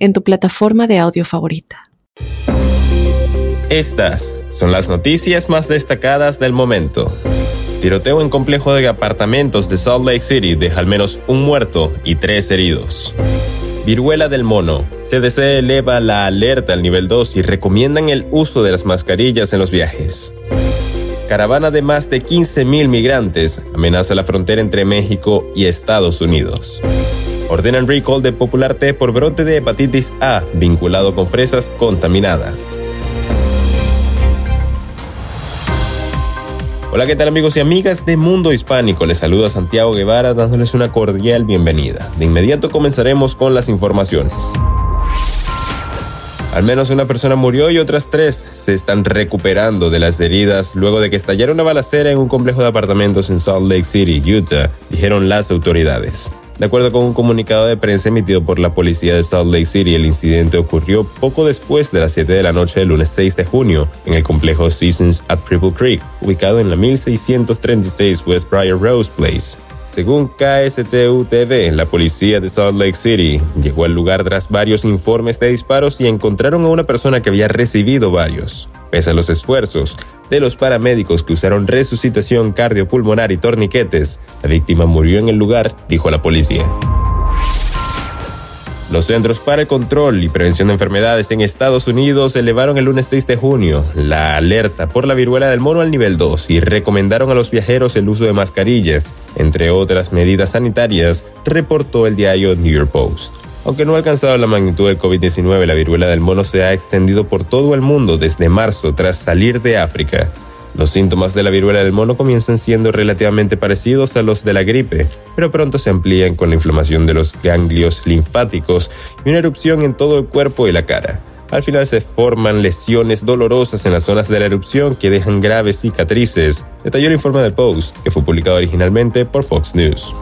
en tu plataforma de audio favorita. Estas son las noticias más destacadas del momento. Tiroteo en complejo de apartamentos de Salt Lake City deja al menos un muerto y tres heridos. Viruela del mono. CDC eleva la alerta al nivel 2 y recomiendan el uso de las mascarillas en los viajes. Caravana de más de 15.000 migrantes amenaza la frontera entre México y Estados Unidos ordenan recall de Popular T por brote de hepatitis A vinculado con fresas contaminadas. Hola, ¿qué tal amigos y amigas de Mundo Hispánico? Les saluda Santiago Guevara dándoles una cordial bienvenida. De inmediato comenzaremos con las informaciones. Al menos una persona murió y otras tres se están recuperando de las heridas luego de que estallara una balacera en un complejo de apartamentos en Salt Lake City, Utah, dijeron las autoridades. De acuerdo con un comunicado de prensa emitido por la policía de Salt Lake City, el incidente ocurrió poco después de las 7 de la noche del lunes 6 de junio en el complejo Seasons at Cripple Creek, ubicado en la 1636 West Briar Rose Place. Según KSTU-TV, la policía de Salt Lake City llegó al lugar tras varios informes de disparos y encontraron a una persona que había recibido varios. Pese a los esfuerzos, de los paramédicos que usaron resucitación cardiopulmonar y torniquetes, la víctima murió en el lugar, dijo la policía. Los Centros para el Control y Prevención de Enfermedades en Estados Unidos elevaron el lunes 6 de junio la alerta por la viruela del mono al nivel 2 y recomendaron a los viajeros el uso de mascarillas, entre otras medidas sanitarias, reportó el diario New York Post. Aunque no ha alcanzado la magnitud del COVID-19, la viruela del mono se ha extendido por todo el mundo desde marzo tras salir de África. Los síntomas de la viruela del mono comienzan siendo relativamente parecidos a los de la gripe, pero pronto se amplían con la inflamación de los ganglios linfáticos y una erupción en todo el cuerpo y la cara. Al final se forman lesiones dolorosas en las zonas de la erupción que dejan graves cicatrices, detalló el informe de Post, que fue publicado originalmente por Fox News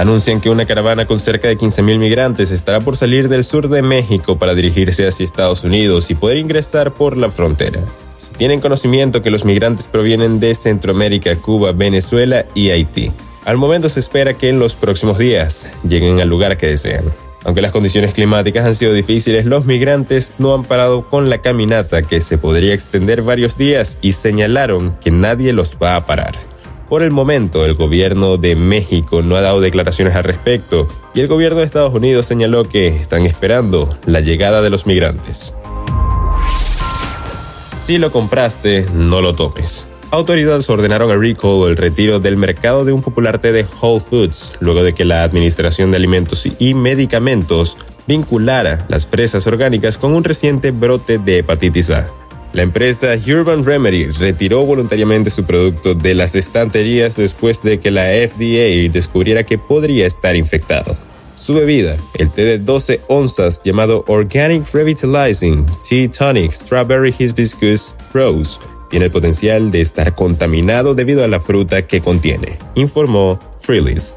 anuncian que una caravana con cerca de 15.000 migrantes estará por salir del sur de México para dirigirse hacia Estados Unidos y poder ingresar por la frontera. Se tienen conocimiento que los migrantes provienen de Centroamérica, Cuba, Venezuela y Haití. Al momento se espera que en los próximos días lleguen al lugar que desean. Aunque las condiciones climáticas han sido difíciles, los migrantes no han parado con la caminata que se podría extender varios días y señalaron que nadie los va a parar. Por el momento, el gobierno de México no ha dado declaraciones al respecto y el gobierno de Estados Unidos señaló que están esperando la llegada de los migrantes. Si lo compraste, no lo toques. Autoridades ordenaron a recall el retiro del mercado de un popular té de Whole Foods luego de que la Administración de Alimentos y Medicamentos vinculara las fresas orgánicas con un reciente brote de hepatitis A. La empresa Urban Remedy retiró voluntariamente su producto de las estanterías después de que la FDA descubriera que podría estar infectado. Su bebida, el té de 12 onzas llamado Organic Revitalizing Tea Tonic Strawberry Hibiscus Rose, tiene el potencial de estar contaminado debido a la fruta que contiene, informó Freelist.